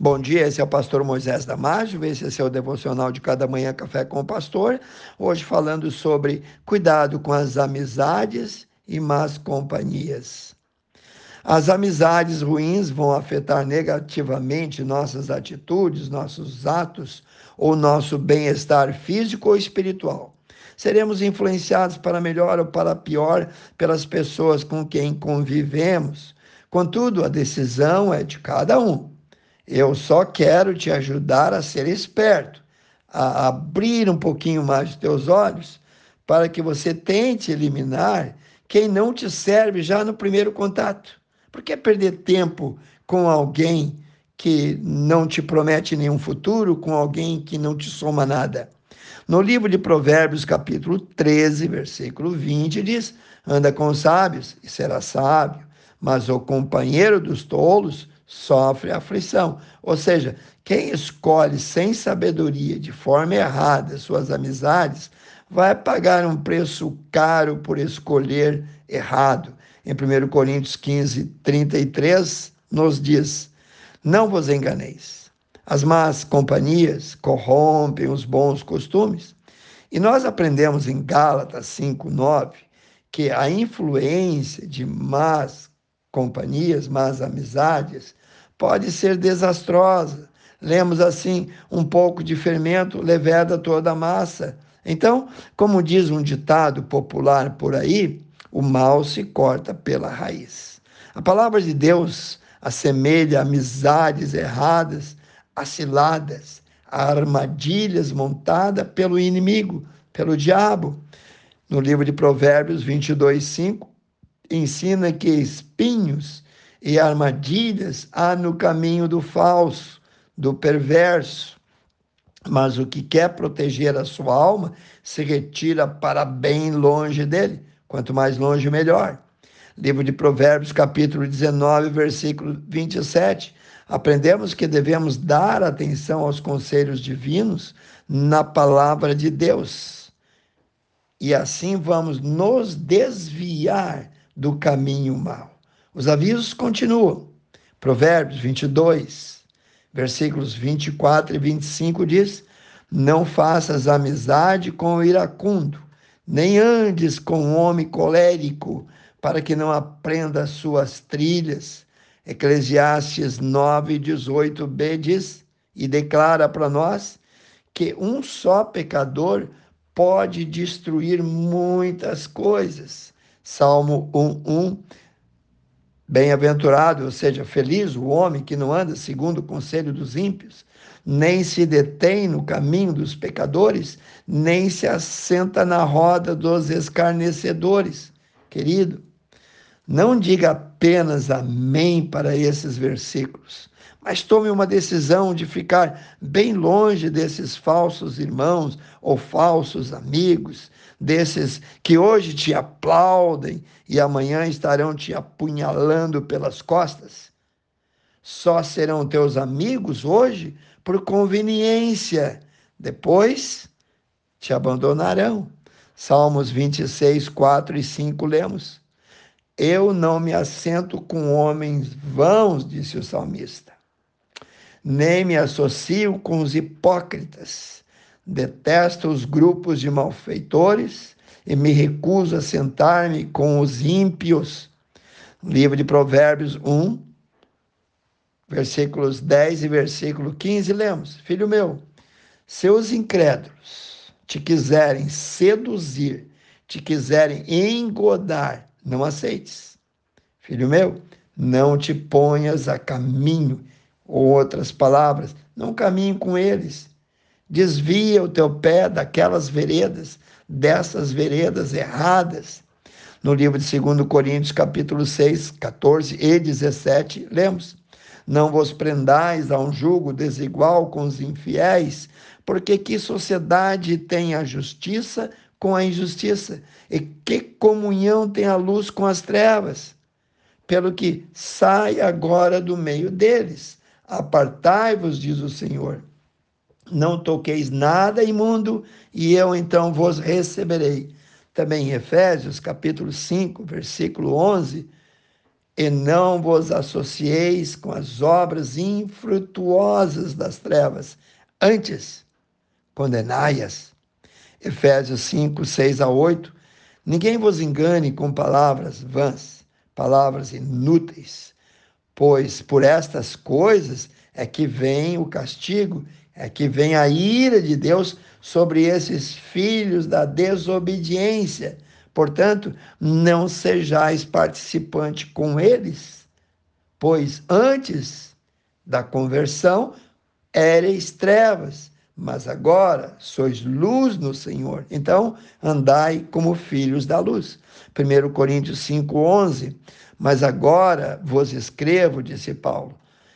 Bom dia, esse é o pastor Moisés Damásio, esse é seu devocional de cada manhã Café com o Pastor. Hoje falando sobre cuidado com as amizades e más companhias. As amizades ruins vão afetar negativamente nossas atitudes, nossos atos ou nosso bem-estar físico ou espiritual. Seremos influenciados para melhor ou para pior pelas pessoas com quem convivemos. Contudo, a decisão é de cada um. Eu só quero te ajudar a ser esperto, a abrir um pouquinho mais os teus olhos, para que você tente eliminar quem não te serve já no primeiro contato. Por que perder tempo com alguém que não te promete nenhum futuro, com alguém que não te soma nada? No livro de Provérbios, capítulo 13, versículo 20, diz: Anda com os sábios e será sábio, mas o companheiro dos tolos sofre aflição. Ou seja, quem escolhe sem sabedoria, de forma errada, suas amizades, vai pagar um preço caro por escolher errado. Em 1 Coríntios 15, 33, nos diz: Não vos enganeis. As más companhias corrompem os bons costumes. E nós aprendemos em Gálatas 5, 9 que a influência de más companhias, más amizades, pode ser desastrosa. Lemos assim: um pouco de fermento leveda toda a massa. Então, como diz um ditado popular por aí, o mal se corta pela raiz. A palavra de Deus assemelha amizades erradas a ciladas, a armadilhas montadas pelo inimigo, pelo diabo. No livro de Provérbios 22, 5, ensina que espinhos e armadilhas há no caminho do falso, do perverso. Mas o que quer proteger a sua alma se retira para bem longe dele. Quanto mais longe, melhor. Livro de Provérbios, capítulo 19, versículo 27. Aprendemos que devemos dar atenção aos conselhos divinos na palavra de Deus. E assim vamos nos desviar do caminho mau. Os avisos continuam. Provérbios 22, versículos 24 e 25 diz: Não faças amizade com o iracundo, nem andes com o homem colérico, para que não aprenda suas trilhas. Eclesiastes 9, 18b diz e declara para nós que um só pecador pode destruir muitas coisas. Salmo 1, 1 Bem-aventurado, ou seja, feliz o homem que não anda segundo o conselho dos ímpios, nem se detém no caminho dos pecadores, nem se assenta na roda dos escarnecedores. Querido, não diga apenas amém para esses versículos, mas tome uma decisão de ficar bem longe desses falsos irmãos ou falsos amigos, desses que hoje te aplaudem e amanhã estarão te apunhalando pelas costas? Só serão teus amigos hoje por conveniência, depois te abandonarão. Salmos 26, 4 e 5 lemos. Eu não me assento com homens vãos, disse o salmista, nem me associo com os hipócritas Detesto os grupos de malfeitores e me recuso a sentar-me com os ímpios. Livro de Provérbios 1, versículos 10 e versículo 15, lemos: Filho meu, se os incrédulos te quiserem seduzir, te quiserem engodar, não aceites. Filho meu, não te ponhas a caminho, ou outras palavras, não caminhe com eles Desvia o teu pé daquelas veredas, dessas veredas erradas. No livro de 2 Coríntios, capítulo 6, 14 e 17, lemos: Não vos prendais a um jugo desigual com os infiéis, porque que sociedade tem a justiça com a injustiça? E que comunhão tem a luz com as trevas? Pelo que sai agora do meio deles. Apartai-vos, diz o Senhor não toqueis nada imundo, e eu então vos receberei. Também em Efésios, capítulo 5, versículo 11, e não vos associeis com as obras infrutuosas das trevas. Antes, condenai-as. Efésios 5, 6 a 8. Ninguém vos engane com palavras vãs, palavras inúteis, pois por estas coisas é que vem o castigo, é que vem a ira de Deus sobre esses filhos da desobediência. Portanto, não sejais participante com eles, pois antes da conversão éreis trevas, mas agora sois luz no Senhor. Então, andai como filhos da luz. 1 Coríntios 5:11. Mas agora vos escrevo, disse Paulo,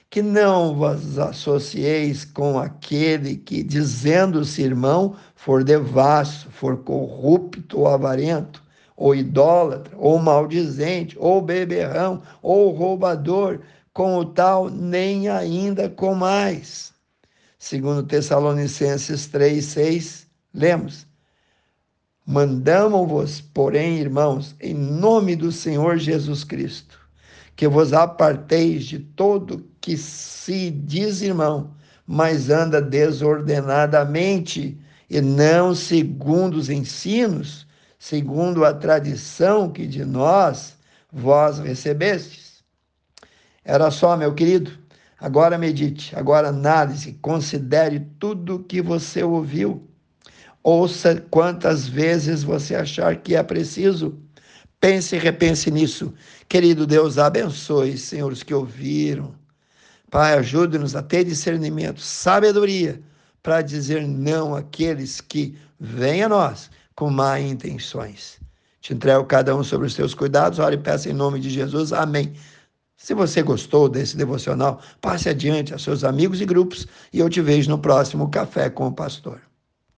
que não vos associeis com aquele que, dizendo-se irmão, for devasso, for corrupto ou avarento, ou idólatra, ou maldizente, ou beberrão, ou roubador, com o tal nem ainda com mais. Segundo Tessalonicenses 3, 6, lemos. Mandamos-vos, porém, irmãos, em nome do Senhor Jesus Cristo, que vos aparteis de todo que se diz irmão, mas anda desordenadamente e não segundo os ensinos segundo a tradição que de nós vós recebestes. Era só, meu querido. Agora medite, agora analise, considere tudo o que você ouviu. Ouça quantas vezes você achar que é preciso. Pense e repense nisso. Querido Deus, abençoe, Senhor, os que ouviram. Pai, ajude-nos a ter discernimento, sabedoria, para dizer não àqueles que vêm a nós com má intenções. Te entrego cada um sobre os teus cuidados, ora e peça em nome de Jesus. Amém. Se você gostou desse devocional, passe adiante a seus amigos e grupos e eu te vejo no próximo Café com o Pastor.